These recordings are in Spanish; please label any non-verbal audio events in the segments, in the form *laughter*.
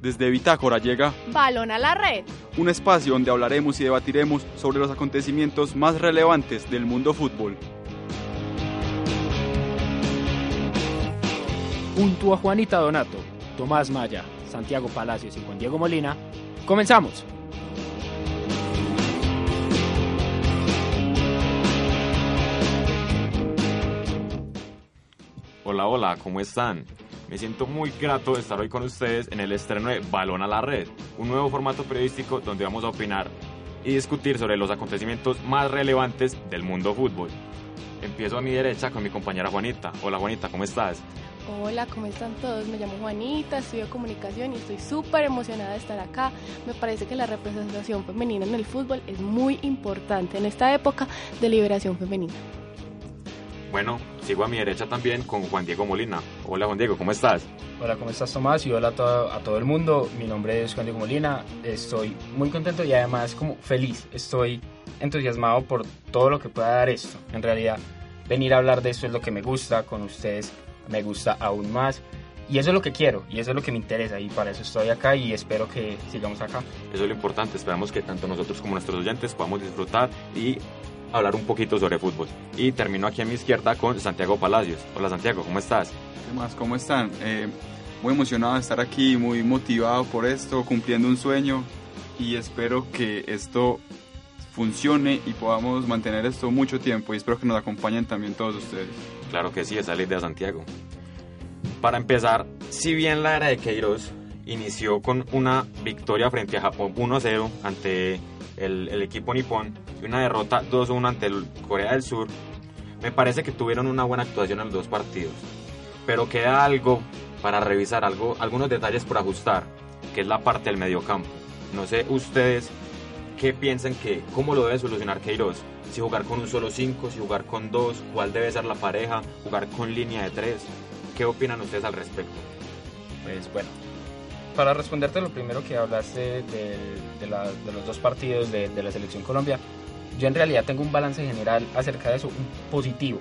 Desde Bitácora llega Balón a la red. Un espacio donde hablaremos y debatiremos sobre los acontecimientos más relevantes del mundo fútbol. Junto a Juanita Donato, Tomás Maya, Santiago Palacios y Juan Diego Molina, comenzamos. Hola, hola, ¿cómo están? Me siento muy grato de estar hoy con ustedes en el estreno de Balón a la Red, un nuevo formato periodístico donde vamos a opinar y discutir sobre los acontecimientos más relevantes del mundo fútbol. Empiezo a mi derecha con mi compañera Juanita. Hola Juanita, ¿cómo estás? Hola, ¿cómo están todos? Me llamo Juanita, estudio comunicación y estoy súper emocionada de estar acá. Me parece que la representación femenina en el fútbol es muy importante en esta época de liberación femenina. Bueno, sigo a mi derecha también con Juan Diego Molina. Hola Juan Diego, ¿cómo estás? Hola, ¿cómo estás Tomás? Y hola a todo, a todo el mundo. Mi nombre es Juan Diego Molina. Estoy muy contento y además como feliz. Estoy entusiasmado por todo lo que pueda dar esto. En realidad, venir a hablar de esto es lo que me gusta. Con ustedes me gusta aún más. Y eso es lo que quiero y eso es lo que me interesa y para eso estoy acá y espero que sigamos acá. Eso es lo importante, esperamos que tanto nosotros como nuestros oyentes podamos disfrutar y hablar un poquito sobre fútbol. Y termino aquí a mi izquierda con Santiago Palacios. Hola Santiago, ¿cómo estás? ¿Qué más? ¿Cómo están? Eh, muy emocionado de estar aquí, muy motivado por esto, cumpliendo un sueño y espero que esto funcione y podamos mantener esto mucho tiempo y espero que nos acompañen también todos ustedes. Claro que sí, esa es la idea de Santiago. Para empezar, si bien la era de Queiroz inició con una victoria frente a Japón 1-0 ante el, el, equipo nipón y una derrota 2-1 ante el Corea del Sur, me parece que tuvieron una buena actuación en los dos partidos. Pero queda algo para revisar, algo, algunos detalles por ajustar, que es la parte del mediocampo. No sé ustedes qué piensan que, cómo lo debe solucionar Queiroz. Si jugar con un solo 5, si jugar con dos, cuál debe ser la pareja, jugar con línea de 3. ¿Qué opinan ustedes al respecto? Pues bueno, para responderte lo primero que hablaste de, de, la, de los dos partidos de, de, la selección Colombia, yo en realidad tengo un balance general acerca de eso, un positivo.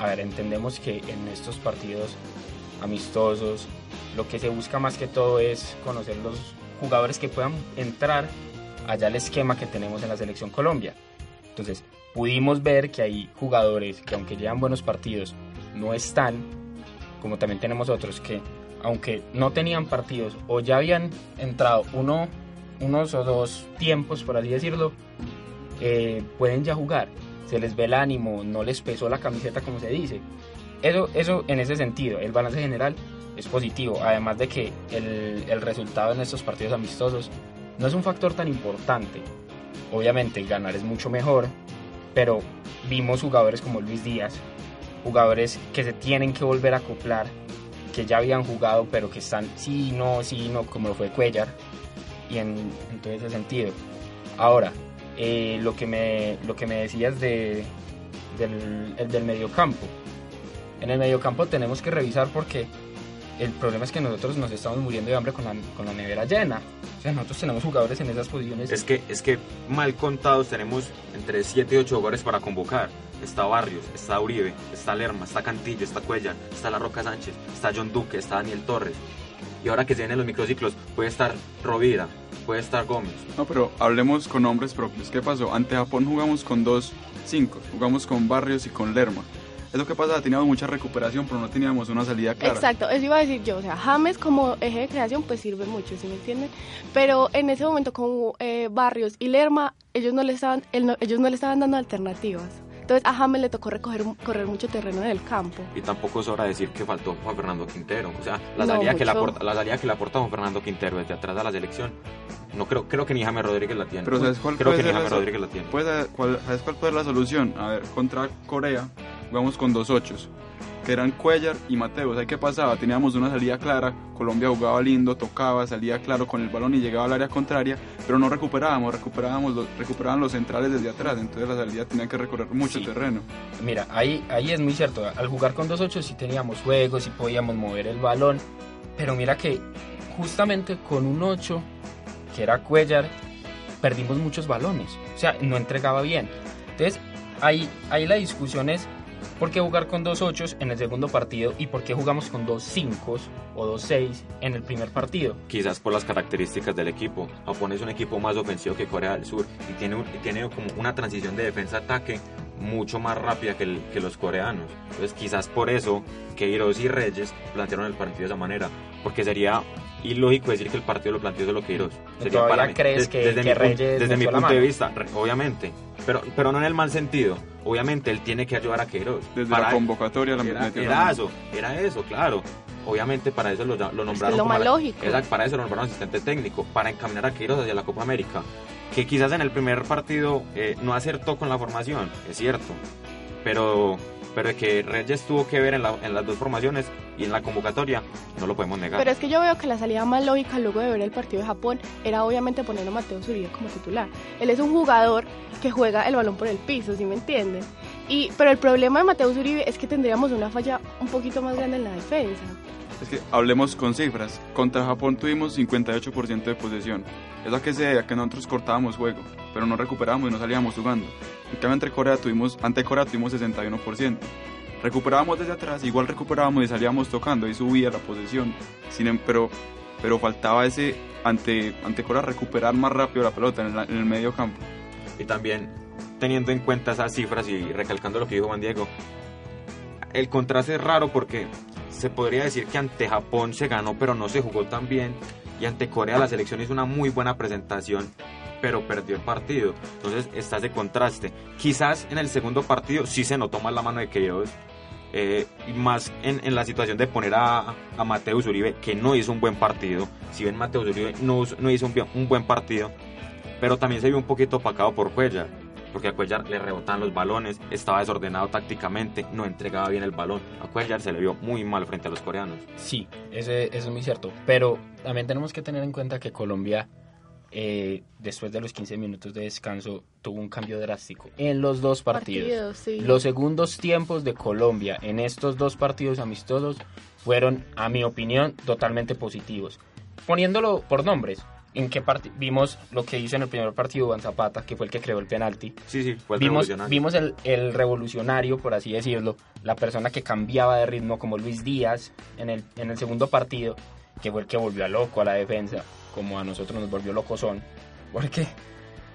A ver, entendemos que en estos partidos amistosos lo que se busca más que todo es conocer los jugadores que puedan entrar allá al esquema que tenemos en la selección Colombia. Entonces, pudimos ver que hay jugadores que aunque llevan buenos partidos, no están, como también tenemos otros que aunque no tenían partidos o ya habían entrado uno, unos o dos tiempos, por así decirlo, eh, pueden ya jugar. Se les ve el ánimo, no les pesó la camiseta como se dice. Eso, eso en ese sentido, el balance general es positivo, además de que el, el resultado en estos partidos amistosos no es un factor tan importante. Obviamente ganar es mucho mejor, pero vimos jugadores como Luis Díaz, jugadores que se tienen que volver a acoplar que ya habían jugado, pero que están sí, no, sí, no, como lo fue Cuellar, y en, en todo ese sentido. Ahora, eh, lo, que me, lo que me decías de, del, el del mediocampo. En el mediocampo tenemos que revisar porque el problema es que nosotros nos estamos muriendo de hambre con la, con la nevera llena. O sea, nosotros tenemos jugadores en esas posiciones. Es que, es que mal contados tenemos entre 7 y 8 jugadores para convocar está Barrios, está Uribe, está Lerma, está Cantillo, está Cuellar, está La Roca Sánchez, está John Duque, está Daniel Torres. Y ahora que se vienen los microciclos, puede estar Rovira, puede estar Gómez. No, pero hablemos con nombres propios. ¿Qué pasó? Ante Japón jugamos con dos cinco, jugamos con Barrios y con Lerma. Es lo que pasa, teníamos mucha recuperación, pero no teníamos una salida clara. Exacto, eso iba a decir yo. O sea, James como eje de creación, pues sirve mucho, ¿sí me entienden? Pero en ese momento, como eh, Barrios y Lerma, ellos no le estaban, no, ellos no le estaban dando alternativas. Entonces a James le tocó recoger, correr mucho terreno en el campo. Y tampoco es hora de decir que faltó Juan Fernando Quintero. O sea, la salida, no, que, le aporta, la salida que le aporta Juan Fernando Quintero desde atrás de la selección, no creo, creo que ni James Rodríguez la tiene. Pero ¿sabes cuál creo puede que ni ser James la- Rodríguez la tiene. puede- cuál- ¿Sabes cuál puede ser la solución? A ver, contra Corea jugamos con dos ochos, que eran Cuellar y Mateos. ¿Ahí qué pasaba? Teníamos una salida clara, Colombia jugaba lindo, tocaba, salía claro con el balón y llegaba al área contraria, pero no recuperábamos, recuperábamos los, recuperaban los centrales desde atrás, entonces la salida tenía que recorrer mucho Sí. terreno. Mira, ahí, ahí es muy cierto. Al jugar con 2-8 sí teníamos juegos, sí podíamos mover el balón. Pero mira que justamente con un 8, que era Cuellar, perdimos muchos balones. O sea, no entregaba bien. Entonces, ahí, ahí la discusión es ¿Por qué jugar con dos ochos en el segundo partido y por qué jugamos con dos cinco o dos seis en el primer partido? Quizás por las características del equipo. Japón es un equipo más ofensivo que Corea del Sur y tiene, un- tiene como una transición de defensa-ataque mucho más rápida que, el- que los coreanos. Entonces quizás por eso Queiroz y Reyes plantearon el partido de esa manera, porque sería ilógico decir que el partido lo planteó solo Queiroz. Sería ¿Todavía crees que- desde que mi, Reyes desde mi punto de vista, obviamente, pero, pero no en el mal sentido. Obviamente él tiene que ayudar a Queiroz. Desde Para- la convocatoria la era, era eso, era eso, claro. Obviamente para eso lo, lo nombraron lo como más la- lógico. Para eso lo nombraron asistente técnico, para encaminar a Queiroz hacia la Copa América. Que quizás en el primer partido eh, no acertó con la formación, es cierto. Pero, pero que Reyes tuvo que ver en, la- en las dos formaciones y en la convocatoria, no lo podemos negar. Pero es que yo veo que la salida más lógica luego de ver el partido de Japón era obviamente poner a Mateo Zuribe como titular. Él es un jugador que juega el balón por el piso, ¿sí me entienden? Y, pero el problema de Mateo Zuribe es que tendríamos una falla un poquito más grande en la defensa. Es que hablemos con cifras. Contra Japón tuvimos 58% de posesión. Eso a que se debe a que nosotros cortábamos juego, pero no recuperábamos y no salíamos jugando. En cambio, entre Corea tuvimos, ante Corea tuvimos 61%. Recuperábamos desde atrás, igual recuperábamos y salíamos tocando y subía la posesión. Sin, em- pero, pero faltaba ese ante, ante Corea recuperar más rápido la pelota en, la- en el medio campo. Y también teniendo en cuenta esas cifras y recalcando lo que dijo Juan Diego, el contraste es raro porque se podría decir que ante Japón se ganó pero no se jugó tan bien y ante Corea la selección hizo una muy buena presentación pero perdió el partido. Entonces está ese contraste. Quizás en el segundo partido sí se notó más la mano de Queiroz. eh, más en, en la situación de poner a, a Mateus Uribe, que no hizo un buen partido. Si bien Mateus Uribe no, no hizo un, un buen partido, pero también se vio un poquito opacado por Cuellar, porque a Cuellar le rebotaban los balones, estaba desordenado tácticamente, no entregaba bien el balón. A Cuellar se le vio muy mal frente a los coreanos. Sí, ese, eso es muy cierto. Pero también tenemos que tener en cuenta que Colombia, eh, después de los 15 minutos de descanso, tuvo un cambio drástico en los dos partidos. sí. Los segundos tiempos de Colombia en estos dos partidos amistosos fueron, a mi opinión, totalmente positivos. Poniéndolo por nombres, ¿en qué vimos lo que hizo en el primer partido Juan Zapata, que fue el que creó el penalti? Sí, sí, fue el Vimos, revolucionario. vimos el, el revolucionario, por así decirlo, la persona que cambiaba de ritmo, como Luis Díaz en el, en el segundo partido, que fue el que volvió a loco a la defensa, como a nosotros nos volvió loco son, porque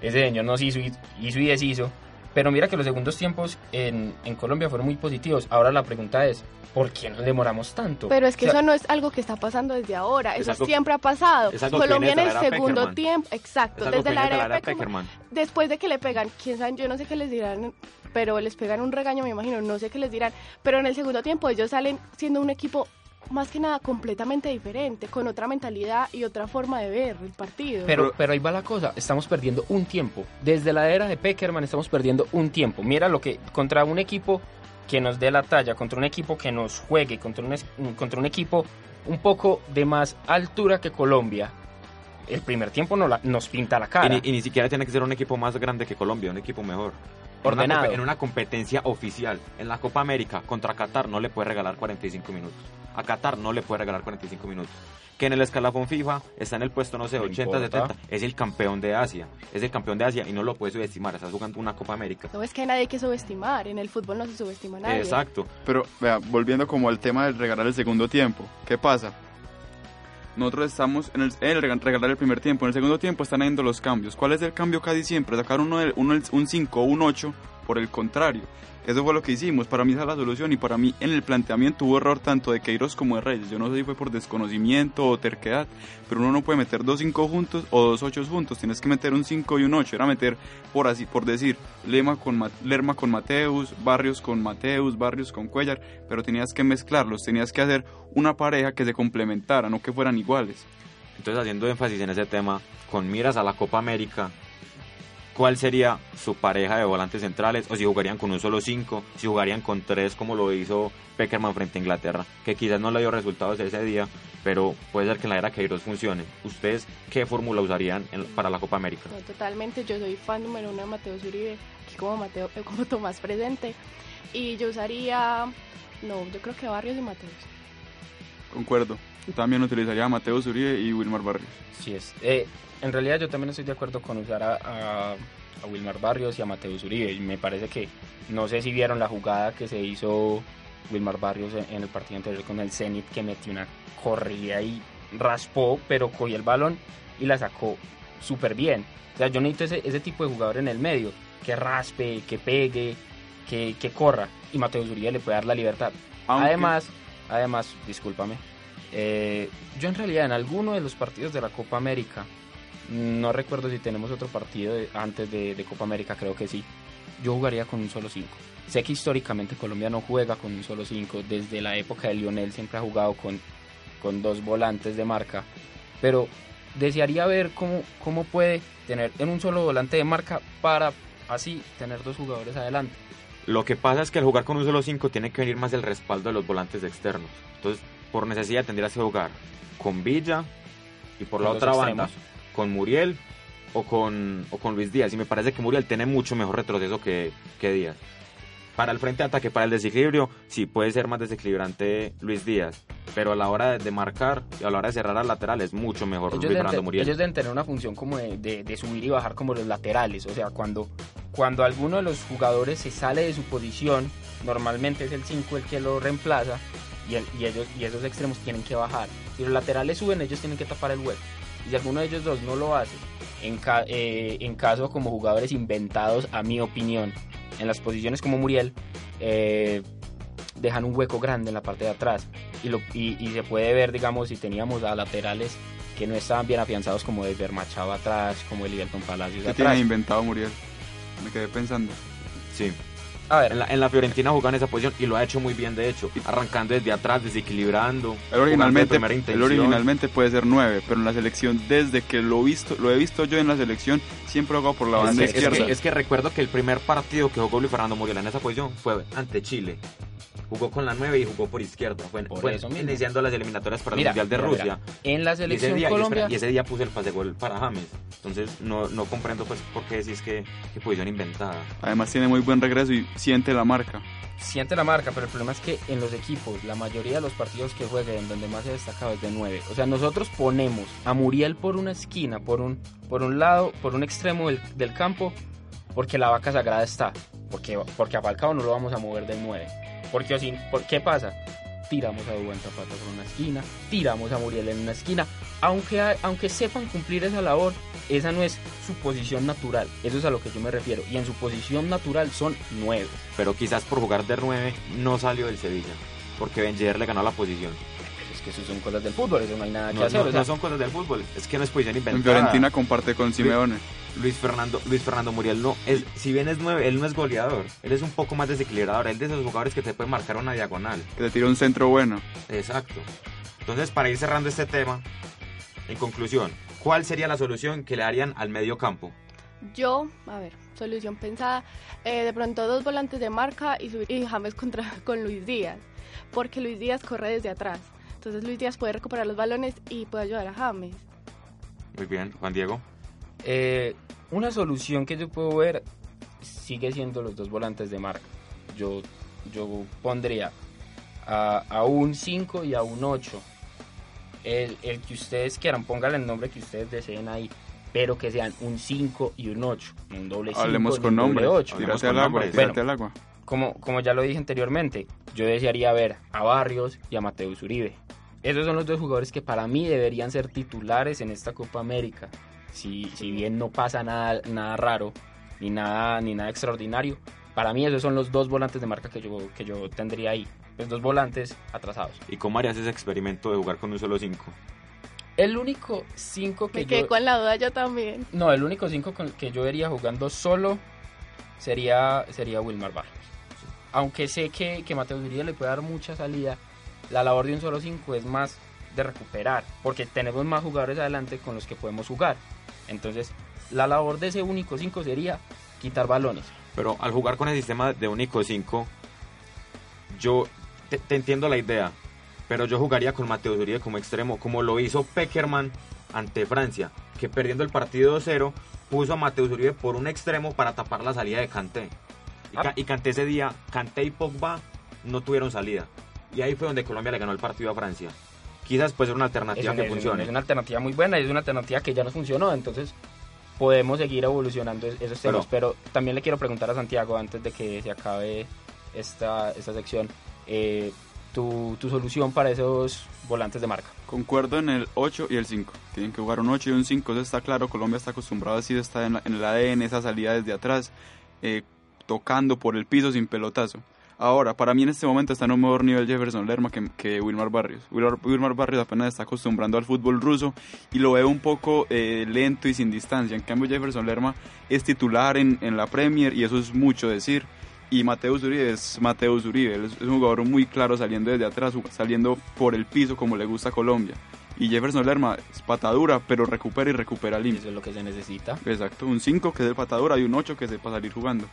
ese señor nos hizo hizo y deshizo. Pero mira que los segundos tiempos en, en Colombia fueron muy positivos. Ahora la pregunta es, ¿por qué nos demoramos tanto? Pero es que O sea, eso no es algo que está pasando desde ahora, Es eso algo- siempre ha pasado. es algo que Colombia en el segundo Peckerman. tiempo, exacto, desde la era de Peckerman. Peckerman. Después de que le pegan, quién sabe, yo no sé qué les dirán, pero les pegan un regaño, me imagino, no sé qué les dirán. Pero en el segundo tiempo ellos salen siendo un equipo más que nada completamente diferente, con otra mentalidad y otra forma de ver el partido. Pero, Pero- ahí va la cosa, estamos perdiendo un tiempo. Desde la era de Peckerman estamos perdiendo un tiempo. Mira lo que contra un equipo que nos dé la talla, contra un equipo que nos juegue, contra un, contra un equipo un poco de más altura que Colombia. El primer tiempo no la- nos pinta la Y cara. ni, y ni siquiera tiene que ser un equipo más grande que Colombia, un equipo mejor. En una, Ordenado. en una competencia oficial, en la Copa América, contra Qatar no le puede regalar 45 minutos. A Qatar no le puede regalar 45 minutos. Que en el escalafón FIFA está en el puesto, no sé, No 80, importa. 70. Es el campeón de Asia. Es el campeón de Asia y no lo puede subestimar. Estás jugando una Copa América. No es que nadie hay que subestimar, en el fútbol no se subestima a nadie. Exacto. Pero, vea, volviendo como al tema del regalar el segundo tiempo, ¿qué pasa? Nosotros estamos en el, el rega- regalar el primer tiempo, en el segundo tiempo están yendo los cambios. ¿Cuál es el cambio casi siempre? Sacar uno, uno un 5 o un 8 por el contrario. Eso fue lo que hicimos, para mí esa es la solución y para mí en el planteamiento hubo error tanto de Queiroz como de Reyes. Yo no sé si fue por desconocimiento o terquedad, pero uno no puede meter dos 5 juntos o dos 8 juntos, tienes que meter un 5 y un 8, era meter por así, por decir, Lema con Ma- Lerma con Mateus, Barrios con Mateus, Barrios con Cuellar, pero tenías que mezclarlos, tenías que hacer una pareja que se complementara, no que fueran iguales. Entonces, haciendo énfasis en ese tema, con miras a la Copa América, ¿cuál sería su pareja de volantes centrales? O si jugarían con un solo 5, si jugarían con 3 como lo hizo Peckerman frente a Inglaterra, que quizás no le dio resultados ese día, pero puede ser que en la era Queiroz funcione. ¿Ustedes qué fórmula usarían en- para la Copa América? No, totalmente, yo soy fan número uno de Mateo Zuribe, aquí como Mateo, eh, como Tomás presente. Y yo usaría, no, yo creo que Barrios y Mateos. Concuerdo. Yo también utilizaría a Mateus Uribe y Wilmar Barrios. Sí es. Eh, en realidad yo también estoy de acuerdo con usar a, a, a Wilmar Barrios y a Mateus Uribe. Y me parece que, no sé si vieron la jugada que se hizo Wilmar Barrios en, en el partido anterior con el Zenit, que metió una corrida y raspó, pero cogió el balón y la sacó súper bien. O sea, yo necesito ese, ese tipo de jugador en el medio, que raspe, que pegue, que, que corra. Y Mateus Uribe le puede dar la libertad. Aunque- Además, además, discúlpame, eh, yo en realidad en alguno de los partidos de la Copa América, no recuerdo si tenemos otro partido antes de, de Copa América, creo que sí, yo jugaría con un solo 5. Sé que históricamente Colombia no juega con un solo 5, desde la época de Lionel siempre ha jugado con, con dos volantes de marca, pero desearía ver cómo, cómo puede tener en un solo volante de marca para así tener dos jugadores adelante. Lo que pasa es que al jugar con un solo 5 tiene que venir más el respaldo de los volantes externos. Entonces, por necesidad tendrías que jugar con Villa y por la otra extremos. banda con Muriel o con, o con Luis Díaz. Y me parece que Muriel tiene mucho mejor retroceso que, que Díaz. Para el frente de ataque, para el desequilibrio, sí puede ser más desequilibrante Luis Díaz. Pero a la hora de, marcar y a la hora de cerrar al lateral es mucho mejor ellos Luis deben, Fernando te- Muriel. ellos deben tener una función como de, de- de subir y bajar como los laterales. O sea, cuando, cuando alguno de los jugadores se sale de su posición, normalmente es el 5 el que lo reemplaza y, el- y ellos, y esos extremos tienen que bajar. Si los laterales suben, ellos tienen que tapar el hueco. Y si alguno de ellos dos no lo hace, en, ca- eh, en caso como jugadores inventados, a mi opinión, en las posiciones como Muriel, eh, dejan un hueco grande en la parte de atrás y, lo, y, y se puede ver, digamos, si teníamos a laterales que no estaban bien afianzados como Edgar Machado atrás, como el Liberton Palacios ¿Qué atrás. tiene inventado Muriel? Me quedé pensando. Sí. A ver, En la, en la Fiorentina jugaba en esa posición y lo ha hecho muy bien, de hecho. Arrancando desde atrás, desequilibrando. Él originalmente, él originalmente puede ser 9, pero en la selección, desde que lo, visto, lo he visto yo en la selección, siempre ha jugado por la Es banda que, es izquierda. que- es que recuerdo que el primer partido que jugó Luis Fernando Muriel en esa posición fue ante Chile. Jugó con la 9 y jugó por izquierda. Fue, Por fue eso mismo. iniciando las eliminatorias para Mira, el Mundial de mira, Rusia. mira. en la selección día, y Colombia, y ese día puse el pase gol para James. Entonces no, no comprendo pues por qué decís que, que posición inventada. Además tiene muy buen regreso y siente la marca. siente la marca, pero el problema es que en los equipos, la mayoría de los partidos que juegan, en donde más se ha destacado es de 9. O sea, nosotros ponemos a Muriel por una esquina, por un, por un lado, por un extremo del, del campo, porque la vaca sagrada está. Porque, porque a Falcao no lo vamos a mover del 9. Porque si, ¿por qué pasa? Tiramos a Dubán Zapata por una esquina, tiramos a Muriel en una esquina. Aunque, aunque sepan cumplir esa labor, esa no es su posición natural. Eso es a lo que yo me refiero. Y en su posición natural son 9. Pero quizás por jugar de 9 no salió del Sevilla. Porque Benjer le ganó la posición. Es que eso son cosas del fútbol, eso no hay nada que No, hacer. no- o sea, no son cosas del fútbol. Es que no es posición En inventada. Fiorentina comparte con Simeone. Luis Fernando, Luis Fernando Muriel no es, si bien es nueve, él no es goleador, él es un poco más desequilibrador, él es de esos jugadores que te puede marcar una diagonal. Que te tira un centro bueno. Exacto. Entonces, para ir cerrando este tema, en conclusión, ¿cuál sería la solución que le harían al medio campo? Yo, a ver, solución pensada, eh, de pronto dos volantes de marca y, y James contra, *laughs* con Luis Díaz, porque Luis Díaz corre desde atrás. Entonces Luis Díaz puede recuperar los balones y puede ayudar a James. Muy bien, Juan Diego. eh, una solución que yo puedo ver sigue siendo los dos volantes de marca. Yo, yo pondría a, a un 5 y a un 8. El, el que ustedes quieran, pónganle el nombre que ustedes deseen ahí, pero que sean un 5 y un 8, no un doble 5 Hablemos con un doble nombres. 8. Hablemos Tírate al agua, tírate al agua. Como, como ya lo dije anteriormente, yo desearía ver a Barrios y a Mateus Uribe. Esos son los dos jugadores que para mí deberían ser titulares en esta Copa América. Si, si bien no pasa nada, nada raro ni nada, ni nada extraordinario, para mí esos son los dos volantes de marca que yo, que yo tendría ahí. Los dos volantes atrasados. ¿Y cómo harías ese experimento de jugar con un solo 5? El único 5 que Me quedé yo... con la duda yo también. No, el único 5 que yo vería jugando solo sería, sería Wilmar Barrios. Aunque sé que, que Mateo Uribe le puede dar mucha salida, la labor de un solo 5 es más de recuperar, porque tenemos más jugadores adelante con los que podemos jugar. Entonces, la labor de ese único 5 sería quitar balones. Pero al jugar con el sistema de único 5, yo te, entiendo la idea, pero yo jugaría con Mateo Uribe como extremo, como lo hizo Peckerman ante Francia, que perdiendo el partido 2-0 puso a Mateo Uribe por un extremo para tapar la salida de Kanté. Y, Ah. Ca- y Kanté ese día, Kanté y Pogba no tuvieron salida. Y ahí fue donde Colombia le ganó el partido a Francia. Quizás puede ser una Es alternativa una, que es funcione. es una alternativa muy buena y es una alternativa que ya nos funcionó. Entonces, podemos seguir evolucionando esos temas. Pero, también le quiero preguntar a Santiago, antes de que se acabe esta, esta sección, eh, tu, tu, solución para esos volantes de marca. Concuerdo en el 8 y el 5. Tienen que jugar un 8 y un 5, eso está claro. Colombia está acostumbrado así, está en, en el ADN, esa salida desde atrás, eh, tocando por el piso sin pelotazo. Ahora, para mí en este momento está en un mejor nivel Jefferson Lerma que, que Wilmar Barrios. Wilmar, Barrios apenas está acostumbrando al fútbol ruso y lo veo un poco eh, lento y sin distancia. En cambio, Jefferson Lerma es titular en, en la Premier y eso es mucho decir. Y Mateus Uribe es Mateus Uribe, es un jugador muy claro saliendo desde atrás, saliendo por el piso como le gusta a Colombia. Y Jefferson Lerma es patadura, pero recupera y recupera limpio. Eso es lo que se necesita. Exacto, un 5 que es el patadura y un 8 que para salir jugando.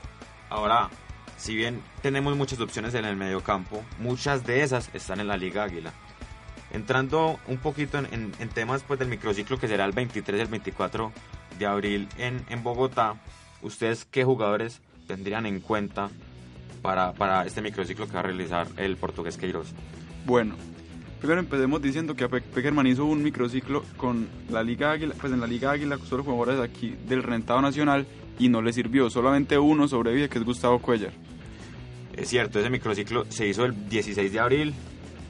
Ahora, si bien tenemos muchas opciones en el mediocampo, muchas de esas están en la Liga Águila. Entrando un poquito en, temas pues, del microciclo que será el 23 y el 24 de abril en, en Bogotá, ¿ustedes qué jugadores tendrían en cuenta para, para este microciclo que va a realizar el portugués Queiroz? Bueno, primero empecemos diciendo que Peckerman hizo un microciclo con la Liga Águila, pues en la Liga Águila solo jugadores aquí del rentado nacional y no le sirvió, solamente uno sobrevive que es Gustavo Cuellar. Es cierto, ese microciclo se hizo el 16 de abril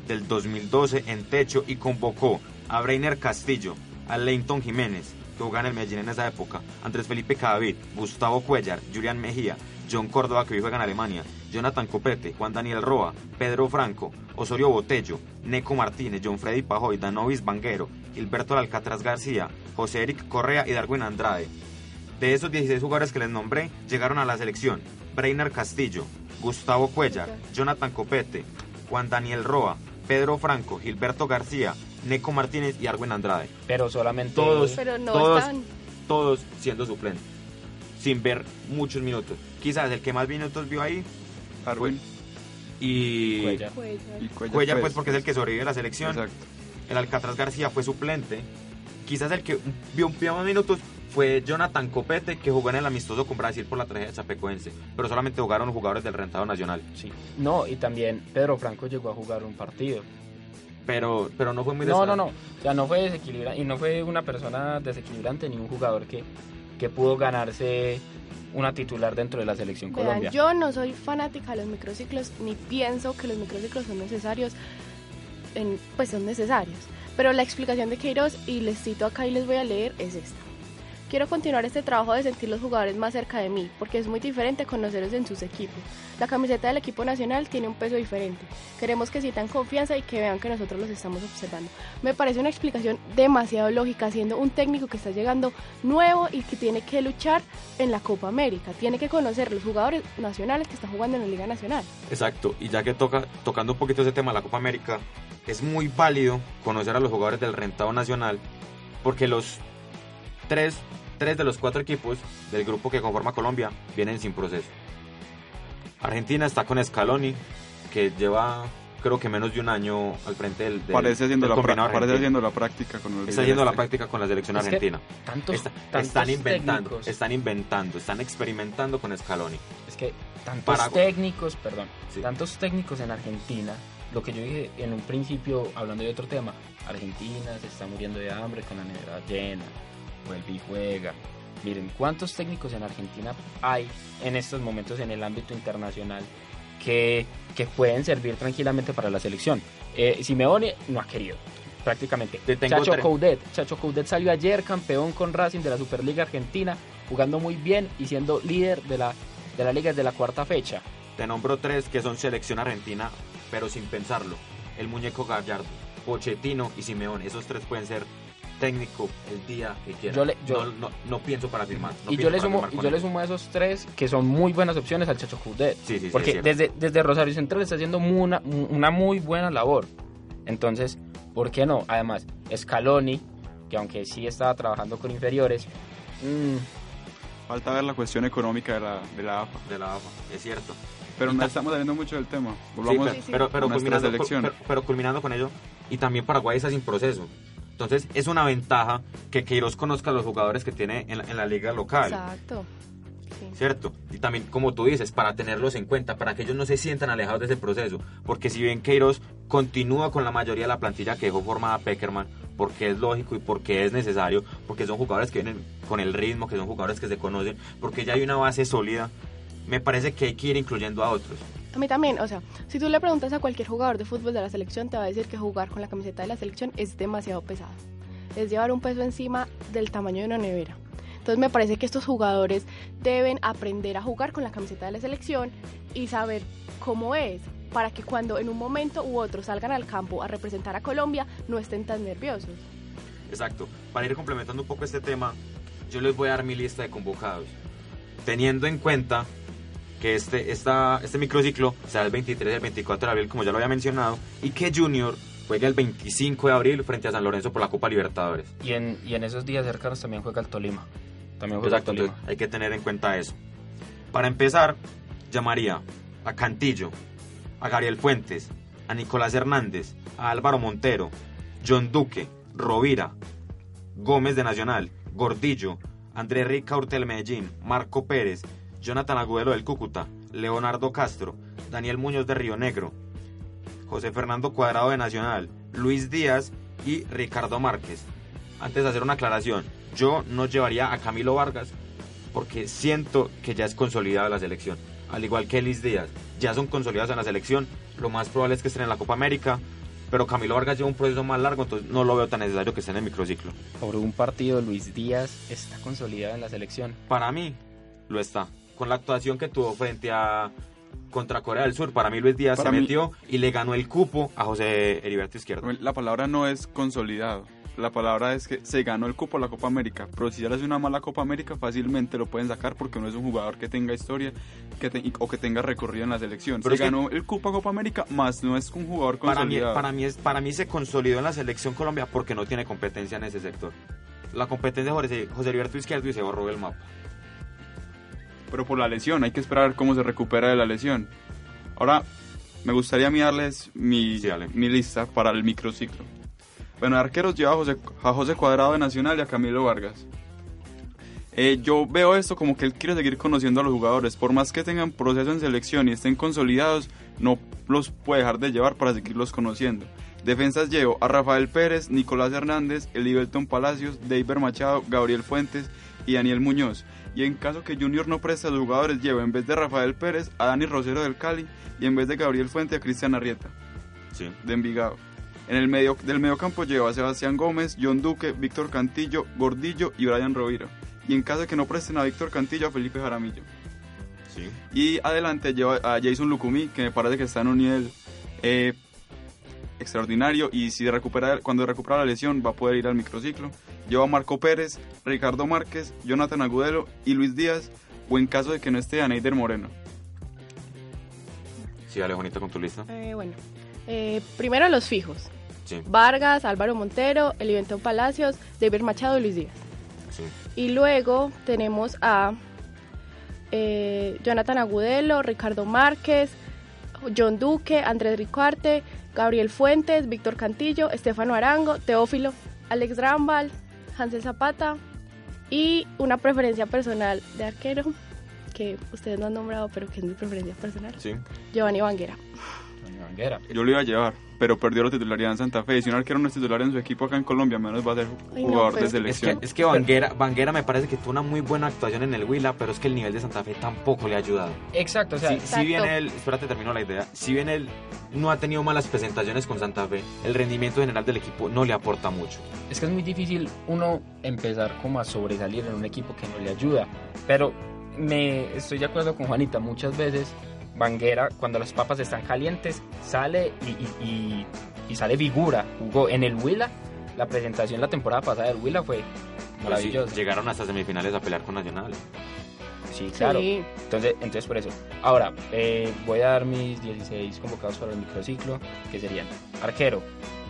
del 2012 en Techo y convocó a Breiner Castillo, a Leighton Jiménez, que jugaba en el Medellín en esa época, Andrés Felipe Cadavid, Gustavo Cuellar, Julián Mejía, John Córdoba, que hoy juega en Alemania, Jonathan Copete, Juan Daniel Roa, Pedro Franco, Osorio Botello, Neco Martínez, John Freddy Pajoy, Danovis Banguero, Gilberto Alcatraz García, José Eric Correa y Darwin Andrade. De esos 16 jugadores que les nombré, llegaron a la selección Breiner Castillo, Gustavo Cuellar, Jonathan Copete, Juan Daniel Roa, Pedro Franco, Gilberto García, Neco Martínez y Arwen Andrade. Pero solamente todos, todos, todos siendo suplentes, sin ver muchos minutos. Quizás el que más minutos vio ahí, Arwen. Y Cuellar, y Cuellar, pues porque es el que sobrevive a la selección. Exacto. El Alcatraz García fue suplente. Quizás el que vio, vio más minutos fue Jonathan Copete, que jugó en el amistoso con Brasil por la tragedia chapecoense, pero solamente jugaron jugadores del rentado nacional. Sí. No, y también Pedro Franco llegó a jugar un partido. Pero, pero no fue muy No, no, no. O sea, no fue desequilibrante. Y no fue una persona desequilibrante ni un jugador que, que pudo ganarse una titular dentro de la selección Colombia. Yo no soy fanática de los microciclos, ni pienso que los microciclos son necesarios. En, pues son necesarios. Pero la explicación de Queiroz, y les cito acá y les voy a leer, es esta. Quiero continuar este trabajo de sentir los jugadores más cerca de mí, porque es muy diferente conocerlos en sus equipos. La camiseta del equipo nacional tiene un peso diferente. Queremos que sientan confianza y que vean que nosotros los estamos observando. Me parece una explicación demasiado lógica, siendo un técnico que está llegando nuevo y que tiene que luchar en la Copa América. Tiene que conocer los jugadores nacionales que están jugando en la Liga Nacional. Exacto, y ya que toca, tocando un poquito ese tema, la Copa América, es muy válido conocer a los jugadores del rentado nacional, porque los tres, tres de los cuatro equipos del grupo que conforma Colombia vienen sin proceso. Argentina está con Scaloni, que lleva creo que menos de un año al frente del, del parece haciendo, del la, combinado parece haciendo la práctica con el Está haciendo la este. práctica con la selección Es argentina. Tantos, Está- tantos están inventando, técnicos. están inventando, están experimentando con Scaloni. Es que tantos Paraguay. técnicos, perdón, Sí. tantos técnicos en Argentina, lo que yo dije en un principio, hablando de otro tema, Argentina se está muriendo de hambre con la nevera llena, vuelve y juega. Miren, ¿cuántos técnicos en Argentina hay en estos momentos en el ámbito internacional que, que pueden servir tranquilamente para la selección? Eh, Simeone no ha querido, prácticamente. Chacho Coudet, Chacho Coudet salió ayer campeón con Racing de la Superliga Argentina, jugando muy bien y siendo líder de la, de la liga de la cuarta fecha. Te nombro tres que son selección argentina, pero sin pensarlo. El muñeco Gallardo, Pochettino y Simeone. Esos tres pueden ser técnico el día que quieran. Yo le- yo- no, no, no pienso para firmar. no y yo le sumo firmar y yo le sumo a esos tres que son muy buenas opciones al Chacho Coudet. Sí, sí, sí, porque cierto. desde, desde Rosario Central está haciendo una, una muy buena labor. Entonces, ¿por qué no? Además, Scaloni, que aunque sí estaba trabajando con inferiores, mm, Falta ver la cuestión económica de la, de la AFA. de la AFA, es cierto. Pero no ta- estamos saliendo mucho del tema. Sí, Volvamos pero, sí. pero, pero nuestra culminando, pero- pero culminando con ello, y también Paraguay está sin proceso. Entonces, es una ventaja que Queiroz conozca a los jugadores que tiene en la, en la liga local. Exacto. Sí. ¿cierto? Y también, como tú dices, para tenerlos en cuenta, para que ellos no se sientan alejados de ese proceso, porque si bien Queiroz continúa con la mayoría de la plantilla que dejó formada Peckerman, porque es lógico y porque es necesario, porque son jugadores que vienen con el ritmo, que son jugadores que se conocen, porque ya hay una base sólida, me parece que hay que ir incluyendo a otros. A mí también, o sea, si tú le preguntas a cualquier jugador de fútbol de la selección, te va a decir que jugar con la camiseta de la selección es demasiado pesado. Es llevar un peso encima del tamaño de una nevera. Entonces me parece que estos jugadores deben aprender a jugar con la camiseta de la selección y saber cómo es, para que cuando en un momento u otro salgan al campo a representar a Colombia no estén tan nerviosos. Exacto. Para ir complementando un poco este tema, yo les voy a dar mi lista de convocados. Teniendo en cuenta que este, esta, este microciclo será el 23 y el 24 de abril, como ya lo había mencionado, y que Junior juega el 25 de abril frente a San Lorenzo por la Copa Libertadores. Y en, y en esos días cercanos también juega el Tolima. También juega Exacto, el Tolima. entonces hay que tener en cuenta eso. Para empezar, llamaría a Cantillo, a Gabriel Fuentes, a Nicolás Hernández, a Álvaro Montero, John Duque, Rovira, Gómez de Nacional, Gordillo, André Ricaurte del Medellín, Marco Pérez, Jonathan Agudelo del Cúcuta, Leonardo Castro, Daniel Muñoz de Río Negro, José Fernando Cuadrado de Nacional, Luis Díaz y Ricardo Márquez. Antes de hacer una aclaración, yo no llevaría a Camilo Vargas porque siento que ya es consolidado en la selección. Al igual que Luis Díaz, ya son consolidados en la selección. Lo más probable es que estén en la Copa América. Pero Camilo Vargas lleva un proceso más largo, entonces no lo veo tan necesario que esté en el microciclo. Por un partido, Luis Díaz está consolidado en la selección. Para mí, lo está. Con la actuación que tuvo frente a contra Corea del Sur, para mí Luis Díaz Para se mí- metió y le ganó el cupo a José Heriberto Izquierdo. La palabra no es consolidado. La palabra es que se ganó el cupo a la Copa América. Pero si hace una mala Copa América, fácilmente lo pueden sacar porque no es un jugador que tenga historia que te- o que tenga recorrido en la selección. Pero se ganó el cupo a Copa América, más no es un jugador Para mí, consolidado. para, mí es, para mí se consolidó en la selección Colombia porque no tiene competencia en ese sector. La competencia de José, José Heriberto Izquierdo y se borró el mapa. Pero por la lesión, hay que esperar cómo se recupera de la lesión. Ahora, me gustaría darles mi, Sí, mi lista para el microciclo. Bueno, arqueros lleva a José, a José Cuadrado de Nacional y a Camilo Vargas. Eh, yo veo esto como que él quiere seguir conociendo a los jugadores. Por más que tengan proceso en selección y estén consolidados, no los puede dejar de llevar para seguirlos conociendo. Defensas llevo a Rafael Pérez, Nicolás Hernández, Eliberton Palacios, David Machado, Gabriel Fuentes y Daniel Muñoz. Y en caso que Junior no preste a los jugadores, llevo en vez de Rafael Pérez a Dani Rosero del Cali y en vez de Gabriel Fuentes a Cristian Arrieta Sí. de Envigado. En el medio del mediocampo lleva a Sebastián Gómez, John Duque, Víctor Cantillo, Gordillo y Brian Rovira. Y en caso de que no presten a Víctor Cantillo, a Felipe Jaramillo. Sí. Y adelante lleva a Jason Lucumí, que me parece que está en un nivel eh, extraordinario. Y si recupera, cuando recupera la lesión, va a poder ir al microciclo. Lleva a Marco Pérez, Ricardo Márquez, Jonathan Agudelo y Luis Díaz. O en caso de que no esté, a Neider Moreno. Sí, dale, Juanita, con tu lista. Eh, bueno, eh, primero los fijos. Sí, Vargas, Álvaro Montero, Eliventón Palacios, David Machado y Luis Díaz. sí. Y luego tenemos a eh, Jonathan Agudelo, Ricardo Márquez, John Duque, Andrés Ricuarte, Gabriel Fuentes, Víctor Cantillo, Estefano Arango, Teófilo, Alex Rambal, Hansel Zapata y una preferencia personal de arquero que ustedes no han nombrado, pero que es mi preferencia personal, sí. Giovanni Vanguera. Doña Vanguera. Yo lo iba a llevar, pero perdió la titularidad en Santa Fe. Y si un arquero no es titular en su equipo acá en Colombia, menos va a ser Ay, no, jugador de Es que, selección. es que Vanguera, Vanguera me parece que tuvo una muy buena actuación en el Huila, pero es que el nivel de Santa Fe tampoco le ha ayudado. Exacto, o sea, Si, Exacto. si bien él, espérate, termino la idea. Si bien él no ha tenido malas presentaciones con Santa Fe, el rendimiento general del equipo no le aporta mucho. es que es muy difícil uno empezar como a sobresalir en un equipo que no le ayuda. Pero me estoy de acuerdo con Juanita, muchas veces Vanguera, cuando las papas están calientes, sale y, y- y- y sale figura. Jugó en el Huila, la presentación la temporada pasada del Huila fue sí, maravillosa. llegaron hasta semifinales a pelear con Nacional. Sí, claro. Sí. Entonces, entonces por eso. Ahora, eh, voy a dar mis 16 convocados para el microciclo, que serían arquero,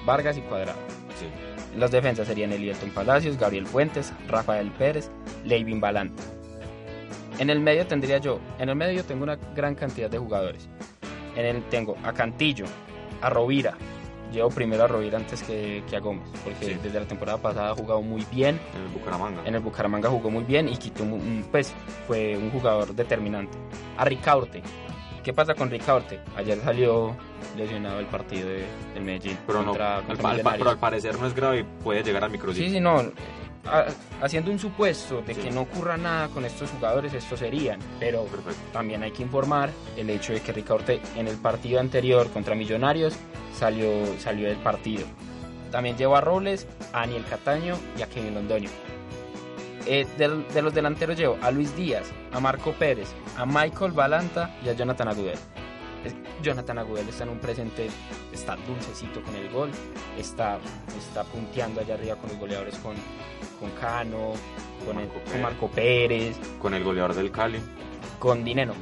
Vargas y Cuadrado. Sí. Las defensas serían Elielton Palacios, Gabriel Fuentes, Rafael Pérez, Leivin Balán. En el medio tendría yo, en el medio tengo una gran cantidad de jugadores. En el tengo a Cantillo, a Rovira. Llevo primero a Rovira antes que, que a Gómez, porque Sí. desde la temporada pasada ha jugado muy bien. En el Bucaramanga. En el Bucaramanga jugó muy bien y quitó un, pues fue un jugador determinante. A Ricaurte, ¿Qué pasa con Ricaurte? Ayer salió lesionado el partido de, del Medellín. Pero, no, contra- al, pero al parecer no es grave y puede llegar al microciclo. Sí, sí, no. Ha- haciendo un supuesto de Sí. que no ocurra nada con estos jugadores, estos serían. Pero Perfecto. también hay que informar el hecho de que Ricaurte en el partido anterior contra Millonarios salió, salió del partido. También llevó a Robles, a Daniel Cataño y a Kevin Londoño. Eh, de los delanteros llevo a Luis Díaz, a Marco Pérez, a Michael Balanta y a Jonathan Agudelo. Jonathan Agudelo está en un presente, está dulcecito con el gol, está, está punteando allá arriba con los goleadores con, con Cano, con, el- Marco con Pérez. Marco Pérez, Con el goleador del Cali. con Dineno.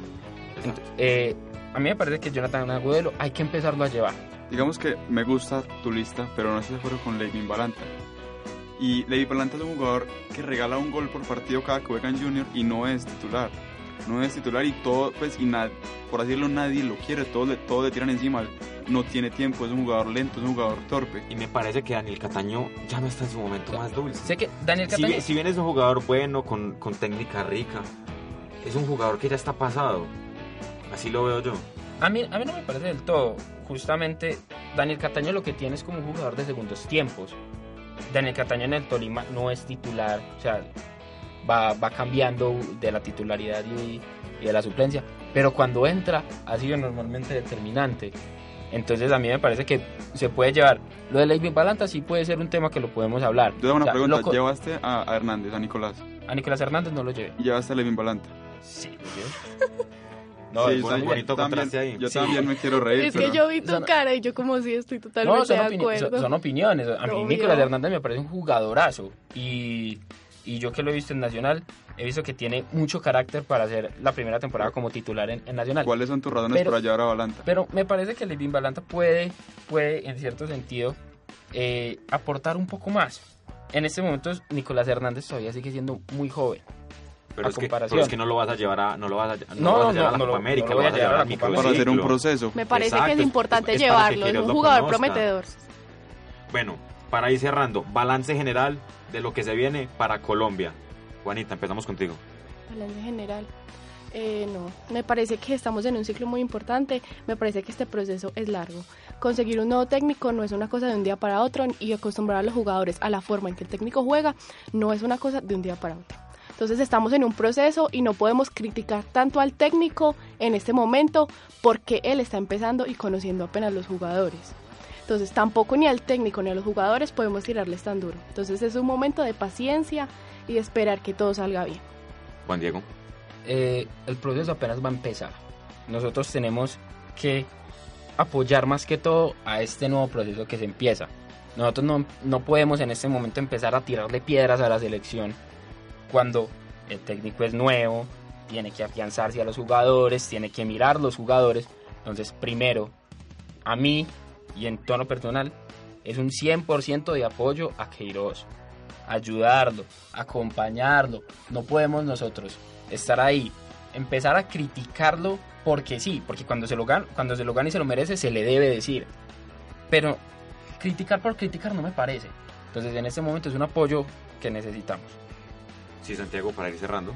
Ent- eh, a mí me parece que Jonathan Agudelo hay que empezarlo a llevar. Digamos que me gusta tu lista, pero no estoy de acuerdo con Levin Balanta. Y Levin Balanta es un jugador que regala un gol por partido cada que juega en Junior y no es titular. No es titular y todo, pues, y nad- por así decirlo, nadie lo quiere, todos le, todos le tiran encima. No tiene tiempo, es un jugador lento, es un jugador torpe. Y me parece que Daniel Cataño ya no está en su momento más dulce. Sé que Daniel Si, Cataño... bien- si bien es un jugador bueno, con, con técnica rica, es un jugador que ya está pasado. Así lo veo yo. A mí, a mí no me parece del todo. Justamente, Daniel Cataño lo que tiene es como un jugador de segundos tiempos. Daniel Cataño en el Tolima no es titular, o sea, va, va cambiando de la titularidad y, y de la suplencia, pero cuando entra ha sido normalmente determinante. Entonces a mí me parece que se puede llevar. Lo de Leivin Balanta sí puede ser un tema que lo podemos hablar. Yo tengo una O sea, pregunta, lo ¿llevaste a, a Hernández, a Nicolás? a Nicolás Hernández no lo llevé. ¿Y llevaste a Levin Balanta? Sí, lo llevé. *laughs* No, Sí, es buen- también- bonito también- ahí. Yo Sí. también me quiero reír, Es pero... que yo vi tu Son- cara y yo como si estoy totalmente No, son, de opini- acuerdo. son- son opiniones. A mí Obvio. Nicolás Hernández me parece un jugadorazo. Y, y yo que lo he visto en Nacional, he visto que tiene mucho carácter para hacer la primera temporada como titular en, en Nacional. ¿Cuáles son tus razones Pero- para llevar a Balanta? Pero me parece que Levin Balanta puede, puede en cierto sentido, eh, aportar un poco más. En este momento Nicolás Hernández todavía sigue siendo muy joven. Pero a es, que, comparación. pero es que no lo vas a llevar a, no lo vas a, no No, lo vas a llevar no, a la no Copa lo- América, no lo lo a vas a llevar a la Copa Para hacer un proceso. Me parece Exacto, que es importante es que llevarlo, es un jugador prometedor. Bueno, para ir cerrando, balance general de lo que se viene para Colombia. Juanita, empezamos contigo. Balance general. Eh, no, me parece que estamos en un ciclo muy importante, me parece que este proceso es largo. Conseguir un nuevo técnico no es una cosa de un día para otro y acostumbrar a los jugadores a la forma en que el técnico juega no es una cosa de un día para otro. Entonces estamos en un proceso y no podemos criticar tanto al técnico en este momento porque él está empezando y conociendo apenas los jugadores. Entonces tampoco ni al técnico ni a los jugadores podemos tirarles tan duro. Entonces es un momento de paciencia y de esperar que todo salga bien. Juan Diego. eh, el proceso apenas va a empezar. Nosotros tenemos que apoyar más que todo a este nuevo proceso que se empieza. Nosotros no, no podemos en este momento empezar a tirarle piedras a la selección cuando el técnico es nuevo, tiene que afianzarse a los jugadores, tiene que mirar los jugadores. Entonces, primero, a mí y en tono personal, es un 100% de apoyo a Queiroz. Ayudarlo, acompañarlo. No podemos nosotros estar ahí, empezar a criticarlo porque sí, porque cuando se lo gana, cuando se lo gana y se lo merece, se le debe decir. Pero criticar por criticar no me parece. Entonces, en este momento es un apoyo que necesitamos. Sí, Santiago, para ir cerrando.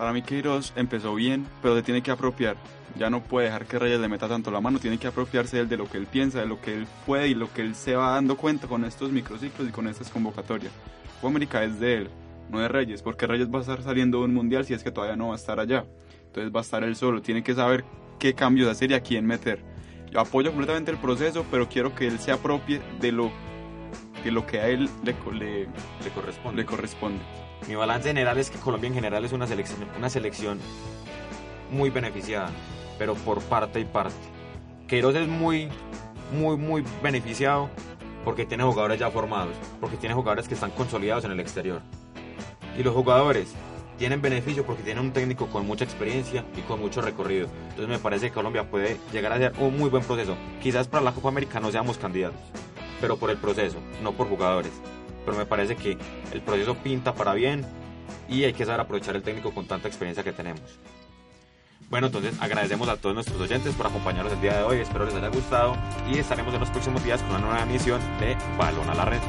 Para mí Queiroz empezó bien, pero se tiene que apropiar. Ya no puede dejar que Reyes le meta tanto la mano, tiene que apropiarse él de lo que él piensa, de lo que él puede y lo que él se va dando cuenta con estos microciclos y con estas convocatorias. Copa América es de él, no de Reyes, porque Reyes va a estar saliendo de un mundial si es que todavía no va a estar allá. Entonces va a estar él solo, tiene que saber qué cambios hacer y a quién meter. Yo apoyo completamente el proceso, pero quiero que él se apropie de lo, de lo que a él le, co- le, Le corresponde. le corresponde. Mi balance general es que Colombia en general es una selección, una selección muy beneficiada, pero por parte y parte. Queiroz es muy, muy, muy beneficiado porque tiene jugadores ya formados, porque tiene jugadores que están consolidados en el exterior. Y los jugadores tienen beneficio porque tienen un técnico con mucha experiencia y con mucho recorrido. Entonces me parece que Colombia puede llegar a ser un muy buen proceso. Quizás para la Copa América no seamos candidatos, pero por el proceso, no por jugadores. Pero me parece que el proceso pinta para bien y hay que saber aprovechar el técnico con tanta experiencia que tenemos. Bueno, entonces agradecemos a todos nuestros oyentes por acompañarnos el día de hoy. Espero les haya gustado y estaremos en los próximos días con una nueva emisión de Balón a la Red.